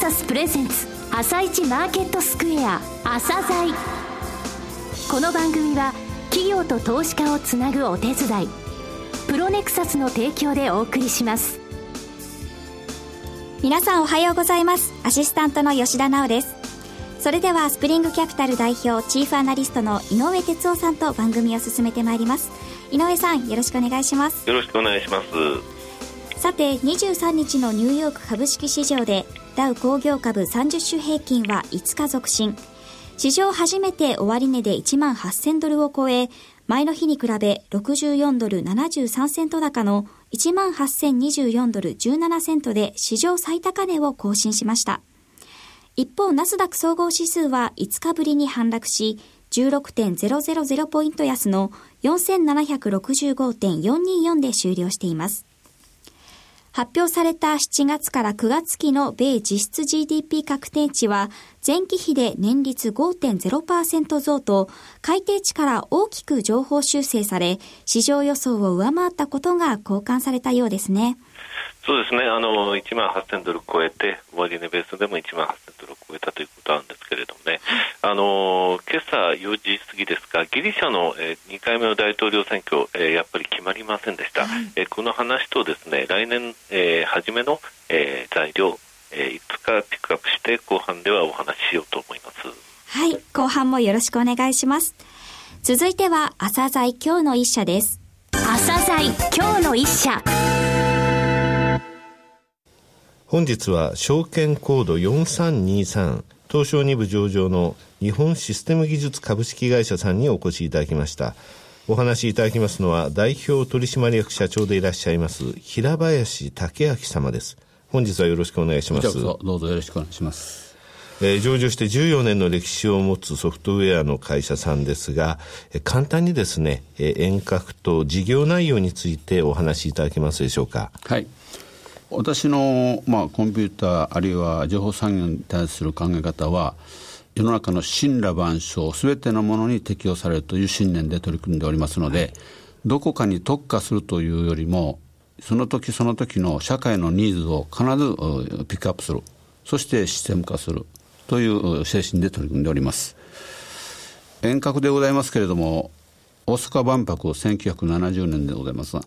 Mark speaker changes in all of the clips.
Speaker 1: サスプレゼンツ朝一マーケットスクエア朝鮮。この番組は企業と投資家をつなぐお手伝いプロネクサスの提供でお送りします。
Speaker 2: 皆さんおはようございます。アシスタントの吉田直です。それではスプリングキャピタル代表チーフアナリストの井上哲夫さんと番組を進めてまいります。井上さんよろしくお願いします。
Speaker 3: よろしくお願いします。
Speaker 2: さて23日のニューヨーク株式市場でダウ工業株30種平均は5日続伸史上初めて終値で1万8000ドルを超え前の日に比べ64ドル73セント高の1万8024ドル17セントで史上最高値を更新しました。一方、ナスダック総合指数は5日ぶりに反落し、16.000ポイント安の4765.424で終了しています。発表された7月から9月期の米実質 GDP 確定値は前期比で年率5.0%増と改定値から大きく情報修正され市場予想を上回ったことが交換されたようですね。
Speaker 3: そうですね、あの1万8000ドル超えて、終値ベースでも1万8000ドルを超えたということなんですけれどもね、あの今朝4時過ぎですが、ギリシャの、えー、2回目の大統領選挙、えー、やっぱり決まりませんでした、はい、えー、この話とですね来年、えー、初めの、えー、材料、えー、いつかピックアップして、後半ではお話ししようと思います。
Speaker 2: はい、後半もよろしくお願いします。続いては、朝鮮今日の一社です。
Speaker 1: 朝鮮今日の一社。
Speaker 4: 本日は証券コード4323東証2部上場の日本システム技術株式会社さんにお越しいただきましたお話しいただきますのは代表取締役社長でいらっしゃいます平林武明様です本日はよろしくお願いします
Speaker 5: どうぞよろしくお願いします
Speaker 4: えー、上場して14年の歴史を持つソフトウェアの会社さんですが、えー、簡単にですね、えー、遠隔と事業内容についてお話しいただけますでしょうか？
Speaker 5: はい。私の、まあ、コンピューターあるいは情報産業に対する考え方は世の中の神羅万象すべてのものに適用されるという信念で取り組んでおりますので、はい、どこかに特化するというよりもその時その時の社会のニーズを必ずピックアップするそしてシステム化するという精神で取り組んでおります。遠隔でございますけれども大阪万博1970年でございますが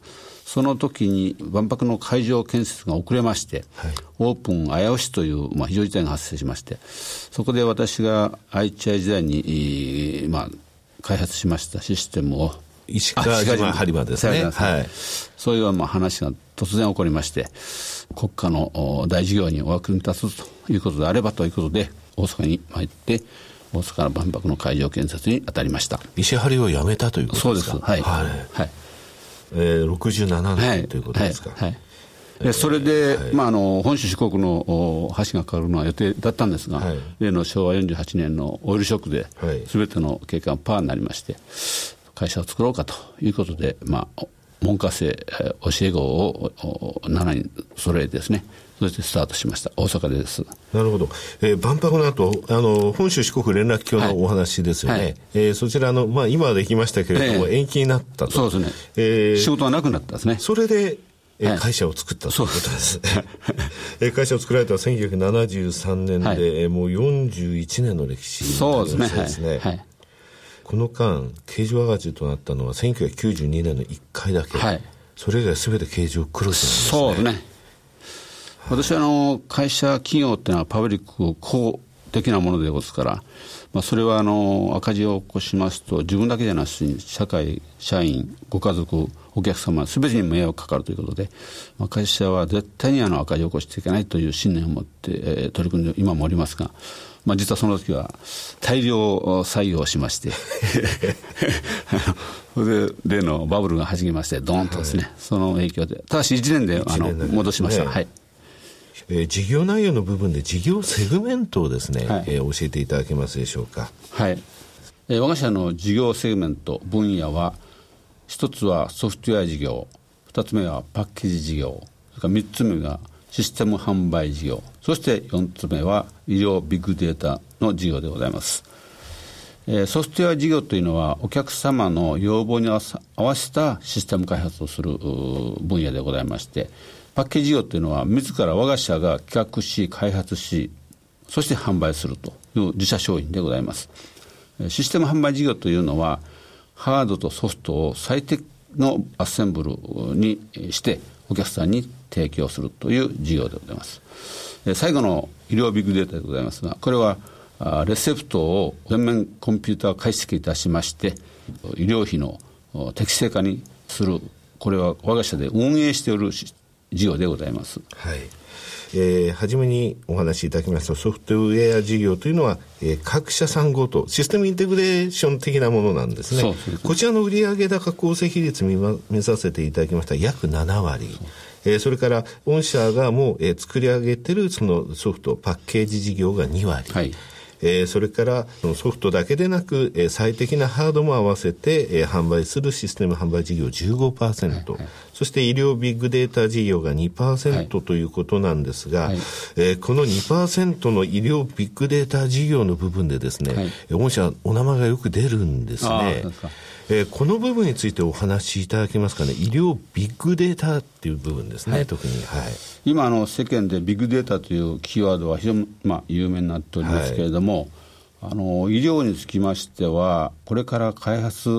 Speaker 5: その時に万博の会場建設が遅れまして、はい、オープン危うしという、まあ、非常事態が発生しましてそこで私が IHI 時代に、まあ、開発しましたシステムを
Speaker 4: 石川島播磨ですね、
Speaker 5: はい、そういうまあ話が突然起こりまして国家の大事業にお役に立つということであればということで大阪に参って大阪の万博の会場建設に当たりました。
Speaker 4: 石張をやめたということですか？
Speaker 5: そうです。はい、はい。はい。
Speaker 4: えー、67年ということですか、はい。はい。
Speaker 5: でそれで、はい、まあ、あの本州四国の橋がかかるのは予定だったんですが、はい、例の昭和48年のオイルショックで、す、べ、ての景観がパーになりまして、会社を作ろうかということで、まあ、門下生教え子を7人揃えてですね、そしてスタートしました。大阪です。
Speaker 4: なるほど。えー、万博の後、あの、本州四国連絡橋のお話ですよね。はい、えー、そちらの、まあ、今はできましたけれども、えー、延期になったと。
Speaker 5: そうですね。えー、仕事がなくなったですね。
Speaker 4: それで、えー、会社を作ったということです。え会社を作られたのは1973年で、はい、もう41年の歴史
Speaker 5: そうですね。ですね。はい、
Speaker 4: この間、経常赤字となったのは1992年の1回だけ。はい、それ以外すべて経常黒字なんですね。
Speaker 5: そうですね。私はあの会社、企業っていうのはパブリック公的なものでございますから、まあ、それはあの赤字を起こしますと、自分だけじゃなしに、社会、社員、ご家族、お客様、すべてに迷惑かかるということで、まあ、会社は絶対にあの赤字を起こしていけないという信念を持って、えー、取り組んで今もおりますが、まあ、実はその時は大量採用しまして それで例のバブルがはじけまして、どーンとですね、はい、その影響で、ただし1年であの戻しました。はい
Speaker 4: えー、事業内容の部分で事業セグメントをですね、はい、えー、教えていただけますでしょうか？
Speaker 5: はい。えー、我が社の事業セグメント分野は、一つはソフトウェア事業、二つ目はパッケージ事業、それから三つ目がシステム販売事業、そして四つ目は医療ビッグデータの事業でございます。えー、ソフトウェア事業というのはお客様の要望に合わせたシステム開発をする分野でございまして、パッケージ事業というのは、自ら我が社が企画し、開発し、そして販売するという自社商品でございます。システム販売事業というのは、ハードとソフトを最適のアッセンブルにしてお客さんに提供するという事業でございます。最後の医療ビッグデータでございますが、これはレセプトを全面コンピューター解析いたしまして、医療費の適正化にする、これは我が社で運営しておる事業でございます。
Speaker 4: はいえー、初めにお話しいただきましたソフトウェア事業というのは、えー、各社さんごとシステムインテグレーション的なものなんですね。こちらの売上高構成比率見、ま、見させていただきました約7割。えー、それから御社がもう、えー、作り上げてるそのソフトパッケージ事業が2割。はいえー、それからソフトだけでなく、えー、最適なハードも合わせて、えー、販売するシステム販売事業15%、はいはい、そして医療ビッグデータ事業が2%、はい、ということなんですが、はい、えー、この2%の医療ビッグデータ事業の部分でですね、はい、御社お名前がよく出るんですね。えー、この部分についてお話しいただけますかね、医療ビッグデータっていう部分ですね、はい、特に。はい、
Speaker 5: 今あの、世間でビッグデータというキーワードは非常に、まあ、有名になっておりますけれども、はい、あの医療につきましては、これから開発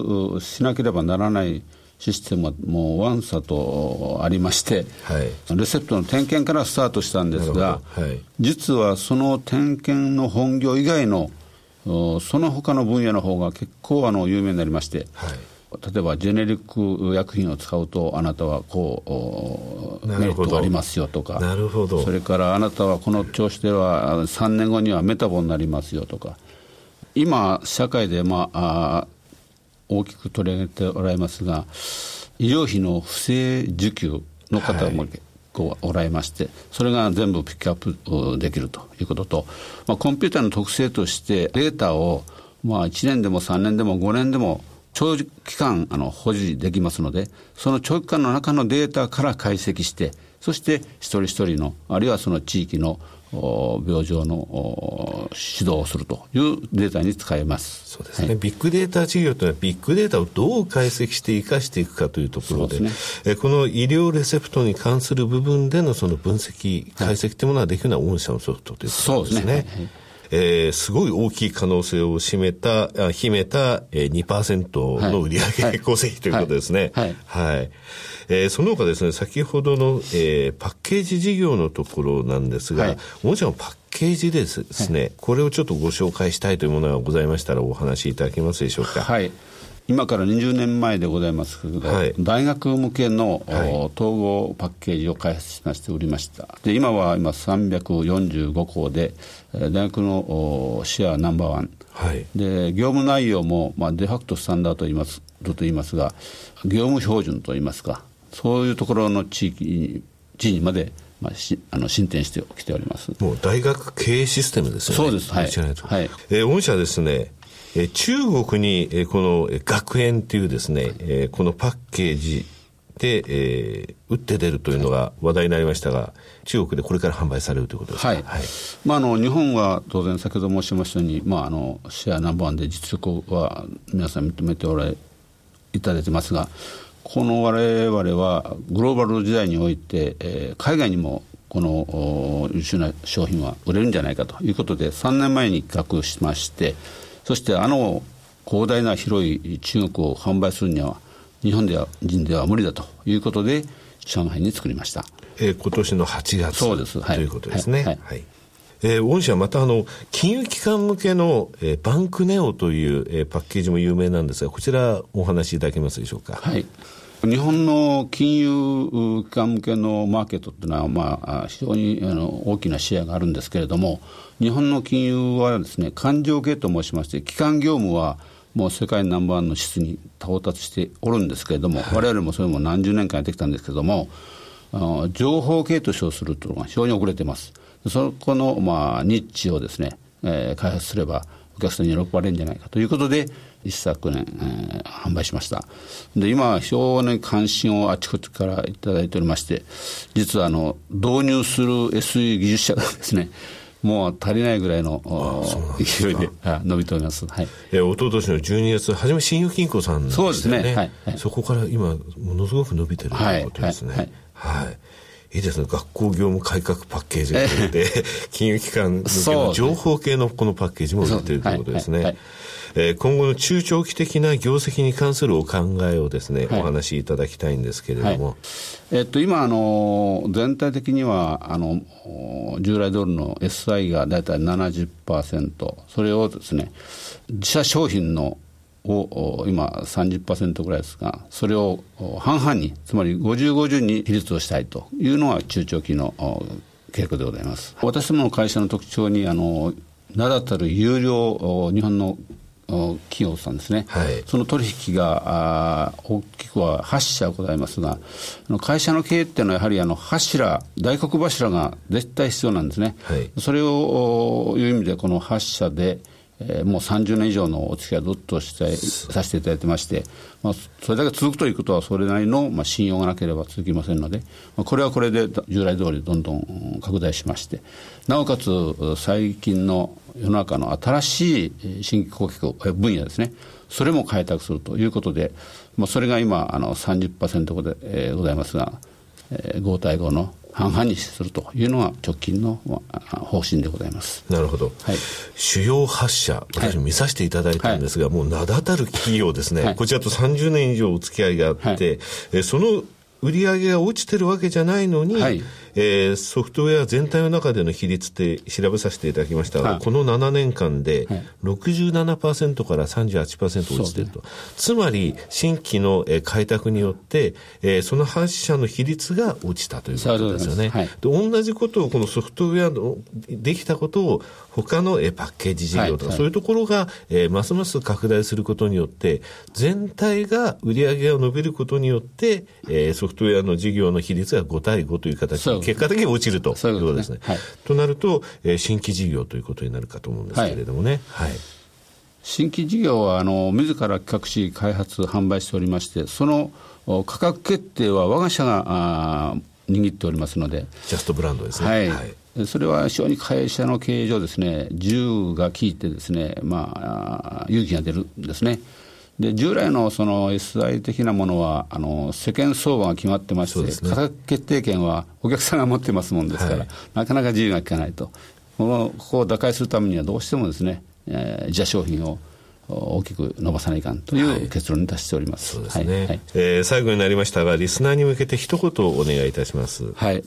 Speaker 5: しなければならないシステムはもうワンサとありまして、はい、レセプトの点検からスタートしたんですが、はい、実はその点検の本業以外のその他の分野の方が結構あの有名になりまして、はい、例えばジェネリック薬品を使うとあなたはこうメリットがありますよとか
Speaker 4: なるほど。
Speaker 5: それからあなたはこの調子では3年後にはメタボになりますよとか今社会で、まあ、大きく取り上げておられますが医療費の不正受給の方も、はい構おられまして、それが全部ピックアップできるということと、まあ、コンピューターの特性としてデータをまあ1年でも3年でも5年でも長期間あの保持できますので、その長期間の中のデータから解析して、そして一人一人の、あるいはその地域の病状の指導をするというデータに使えます。
Speaker 4: そうですね、はい、ビッグデータ事業というのは、ビッグデータをどう解析して生かしていくかというところで、でね、えこの医療レセプトに関する部分でのその分析、解析というものができるのは御社のソフトということですね。すね。えー、すごい大きい可能性を占めた、秘めた、えー、2%の売上構成比ということですね。はい。はい、はいえー、その他ですね、先ほどの、えー、パッケージ事業のところなんですが、はい、もちろんパッケージですね、はい、これをちょっとご紹介したいというものがございましたらお話しいただけますでしょうか。
Speaker 5: はい。今から20年前でございますけど、はい、大学向けの、はい、統合パッケージを開発しましておりました。で今は今345校で大学のシェアナンバーワン、はい、で業務内容も、まあ、デファクトスタンダードと言いますと言いますが業務標準と言いますかそういうところの地域地位まで、まあ、しあの進展してきております。
Speaker 4: もう大学経営システムですよね。
Speaker 5: そうです、はい。
Speaker 4: はい、えー、御社ですね、えー、中国に、えー、この学園っていうですね、えー、このパッケージで、えー、打って出るというのが話題になりましたが、中国でこれから販売されるということですか、はい。はい、
Speaker 5: まあ、あの日本は当然、先ほど申しましたように、まあ、あのシェアナンバーワンで実力は皆さん認めておられいただいてますが、この我々はグローバル時代において、えー、海外にもこの優秀な商品は売れるんじゃないかということで3年前に企画しましてそしてあの広大な広い中国を販売するには日本では人では無理だということで上海に作りました、
Speaker 4: えー、今年の8月
Speaker 5: そうです、
Speaker 4: はい、ということですね。はい、はいえー、御社はまたあの、金融機関向けの、えー、バンクネオという、えー、パッケージも有名なんですが、こちらお話しいただけますでしょうか？
Speaker 5: はい。日本の金融機関向けのマーケットっていうのは、まあ、非常にあの大きなシェアがあるんですけれども、日本の金融はですね、勘定系と申しまして、基幹業務はもう世界ナンバーワンの質に到達しておるんですけれども、われわれもそれも何十年間やってきたんですけれども、情報系と称するというのが非常に遅れています。そこの、まあ、ニッチをですね、えー、開発すれば、お客さんに喜ばれるんじゃないかということで、一昨年、えー、販売しました。で、今、非常に関心をあちこちからいただいておりまして、実はあの、導入する SE 技術者がですね、もう足りないぐらいの勢いで伸びております。はい。
Speaker 4: えー、一昨年の12月、初め信用金庫さん、ね、
Speaker 5: そうですね。はい、
Speaker 4: そこから今、ものすごく伸びてるということですね。はい。はい、はいい。いですね。学校業務改革パッケージが出て、金融機関向けの情報系のこのパッケージも売ってるということですね。えー、今後の中長期的な業績に関するお考えをですね、はい、お話しいただきたいんですけれども、はい、
Speaker 5: えっと、今あの、全体的にはあの従来ドルの SI が大体70%、それをですね自社商品のを今30%ぐらいですが、それを半々に、つまり50、50に比率をしたいというのが中長期の傾向でございます。私どもの会社の特徴に、あの名だたる有料日本の企業さんですね、はい、その取引が大きくは8社ございますが、会社の経営っていうのは、やはりあの柱、大黒柱が絶対必要なんですね、はい、それをいう意味で、この8社で、えー、もう30年以上のお付き合いずっとしてさせていただいてまして、まあ、それだけ続くということは、それなりの、まあ、信用がなければ続きませんので、まあ、これはこれで従来通りどんどん拡大しまして、なおかつ最近の世の中の新しい新規顧客分野ですね、それも開拓するということで、まあ、それが今あの30%で、えー、ございますが、えー、5対5の半々にするというのが直近の方針でございます。
Speaker 4: なるほど、はい、主要8社、私見させていただいたんですが、はい、もう名だたる企業ですね、はい、こちらと30年以上お付き合いがあって、はい、えその売り上げが落ちてるわけじゃないのに、はい、えー、ソフトウェア全体の中での比率って調べさせていただきました。が、はい、この7年間で67%から38%落ちてると。つまり、新規の開拓によって、えー、その発社の比率が落ちたということですよね。はい、で同じことを、このソフトウェアのできたことを、他のパッケージ事業とか、そういうところが、えー、ますます拡大することによって、全体が売り上げが伸びることによって、えー、ソフトウェアの事業の比率が5対5という形で結果的に落ちるということですね。はい、となると、えー、新規事業ということになるかと思うんですけれどもね。はい、はい
Speaker 5: 新規事業はあの自ら企画し開発販売しておりましてその価格決定は我が社があ握っておりますので。
Speaker 4: ジャストブランドですね、
Speaker 5: はい、はい、それは非常に会社の経営上ですね銃が効いてですねまあ勇気が出るんですねで従来のその SI 的なものはあの世間相場が決まってまして、ね、価格決定権はお客さんが持ってますもんですから、はい、なかなか自由が利かないと、このここを打開するためにはどうしてもですね、えー、自社商品を大きく伸ばさないかんという結論に達しております。
Speaker 4: はい、そうですね、はい、えー、最後になりましたが、リスナーに向けて一言お願いいたします。
Speaker 5: はい。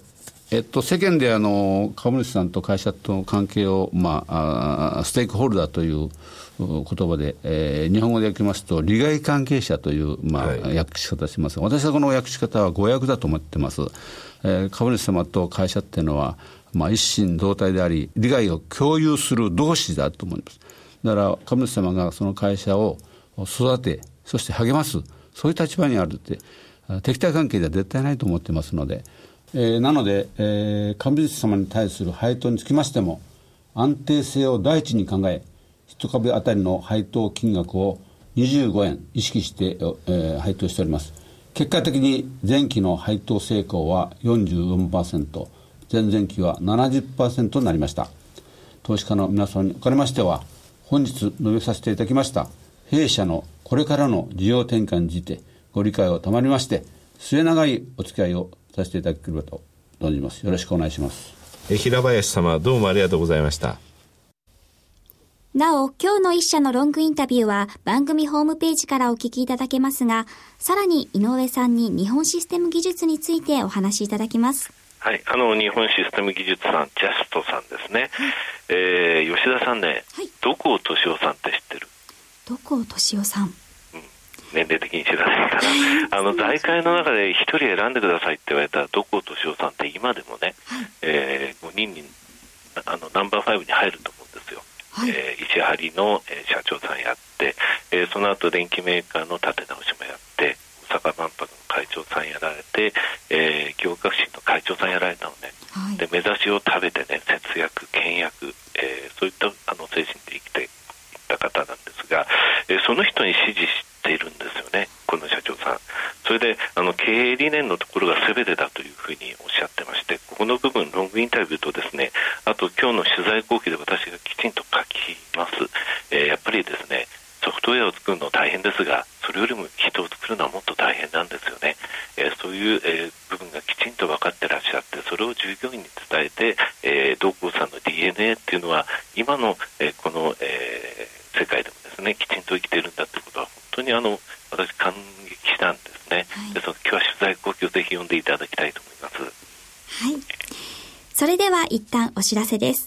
Speaker 5: えっと、世間であの株主さんと会社との関係を、まあ、あステークホルダーという言葉で、えー、日本語で訳しますと、利害関係者という、まあ、はい、訳し方します私はこの訳し方は誤訳だと思ってます。えー、株主様と会社っていうのは、まあ、一心同体であり、利害を共有する同士だと思います。だから株主様がその会社を育て、そして励ます、そういう立場にあるって、敵対関係では絶対ないと思ってますので、えー、なので、えー、株主様に対する配当につきましても、安定性を第一に考え、1株当たりの配当金額を25円意識して、えー、配当しております。結果的に前期の配当成功は44%、前々期は70%となりました。投資家の皆さんにおかれましては、本日述べさせていただきました弊社のこれからの事業転換についてご理解を賜りまして、末永いお付き合いをさせていただければと存じます。よろしくお願いします。
Speaker 4: 平林様、どうもありがとうございました。
Speaker 2: なお、今日の一社のロングインタビューは番組ホームページからお聞きいただけますが、さらに井上さんに日本システム技術についてお話しいただきます。
Speaker 3: はい、あの日本システム技術さん、ジャストさんですね。はい、えー、吉田さんね、はい、どこを敏夫さんって知ってる？
Speaker 2: どこを敏夫さん？
Speaker 3: 年齢的に知らないかな、あの財界の中で1人選んでくださいって言われたら、どこ敏夫さんって今でもね、はい、えー、5人にあのナンバー5に入ると。はい、えー、石張の、えー、社長さんやって、えー、その後電機メーカーの立て直しもやって大阪万博の会長さんやられて、えー、行革新の会長さんやられたのね、はい、で目指しを食べてね節約倹約、えー、そういったあの精神で生きていった方なんですが、えー、その人に支持しているんですよねこの社長さん。それであの経営理念のところが全てだというふうにおっしゃってましてここの部分ロングインタビューとですねあと今日の取材後期で私がきちんと書きます、えー、やっぱりですねソフトウェアを作るの大変ですがそれよりも人を作るのはもっと大変なんですよね、えー、そういう、えー、部分がきちんと分かってらっしゃってえて、えー、同行さんの DNA っていうのは今の、えー、この、えー、世界でもですねきちんと生きているんだということは本当にあの私感激したんですね、はい、ですので今日は取材後期をぜひ読んでいただきたいと思います。
Speaker 2: はい。それでは一旦お知らせです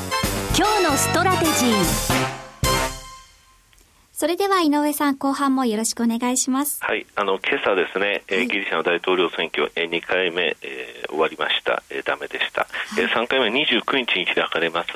Speaker 1: 今日のストラテジー。
Speaker 2: それでは井上さん、後半もよろしくお願いします。
Speaker 3: はい、あの今朝ですね、はい、ギリシャの大統領選挙、え2回目、えー、終わりました、えー、ダメでした、はい、えー、3回目29日に開かれます、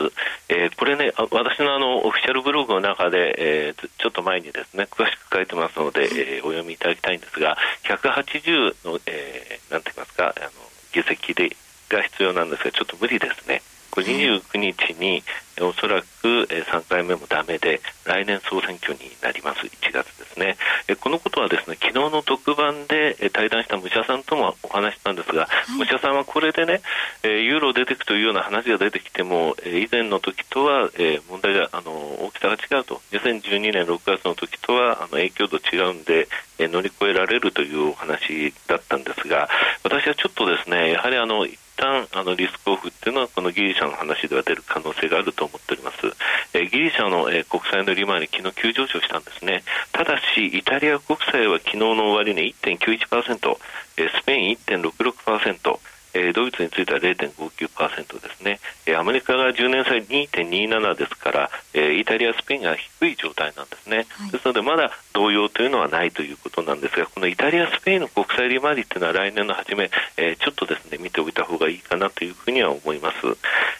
Speaker 3: えー、これね、私のあのオフィシャルブログの中で、えー、ちょっと前にですね詳しく書いてますので、えー、お読みいただきたいんですが、180の、えー、なんて言いますか、あの議席でが必要なんですが、ちょっと無理ですね。これ29日におそらく3回目もだめで来年総選挙になります。1月ですね。このことはですね昨日の特番で対談した武者さんともお話したんですが、はい、武者さんはこれでねユーロ出てくというような話が出てきても以前の時とは問題があの大きさが違うと。2012年6月の時とはあの影響度違うんで乗り越えられるというお話だったんですが私はちょっとですねやはりあの旦あのリスクオフっていうのはこのギリシャの話では出る可能性があると思っております、えー、ギリシャの、えー、国債の利回り昨日急上昇したんですね。ただしイタリア国債は昨日の終値1.91%、えー、スペイン1.66%えー、ドイツについては0.59%ですね、アメリカが10年債2.27ですから、えー、イタリア、スペインが低い状態なんですね、はい、ですのでまだ動揺というのはないということなんですがこのイタリア、スペインの国債利回りというのは来年の初め、えー、ちょっとですね見ておいた方がいいかなというふうには思います、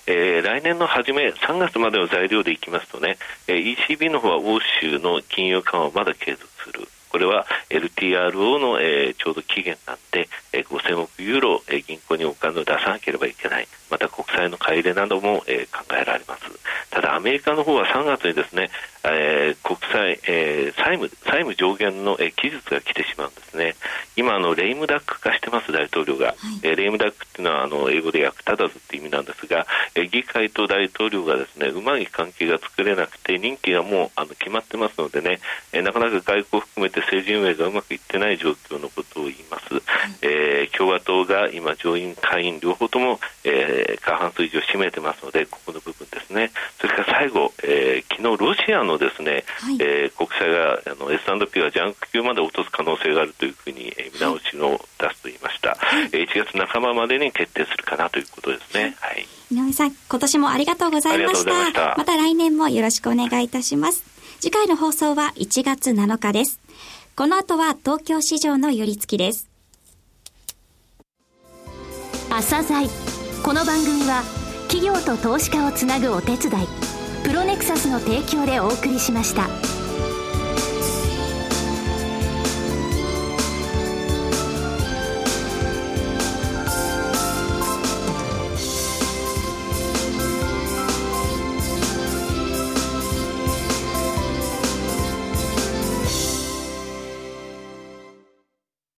Speaker 3: えー、来年の初め3月までの材料でいきますとね、えー、ECB の方は欧州の金融緩和をまだ継続するこれは LTRO の、えー、ちょうど期限なんで、えー、5000億ユーロ、えー、銀行にお金を出さなければいけない、また国債の買い入れなども、えー、考えられます。ただ、アメリカの方は3月にですね、えー、国債、えー、債務債務上限の、えー、期日が来てしまうんですね。今あのレイムダック化してます大統領が、はい、えー、レイムダックっていうのはあの英語で役立たずって意味なんですが、えー、議会と大統領がですねうまい関係が作れなくて任期がもうあの決まってますのでね、えー、なかなか外交を含めて政治運営がうまくいってない状況のことを言います、はい、えー、共和党が今上院下院両方とも、えー、過半数以上占めてますのでここの部分ですね。それから最後、えー、昨日ロシアのですね、はい、えー、国債があの S&P がジャンク級まで落とす可能性があるというふうに、えー、見直しを出すと言いました、はい、1月半ばまでに決定するかなということですね、はい、
Speaker 2: 井上さん今年もありがとうございました。また。来年もよろしくお願いいたします。次回の放送は1月7日です。この後は東京市場の寄り付きです。
Speaker 1: 朝鮮。この番組は企業と投資家をつなぐお手伝いネクサスの提供でお送りしました。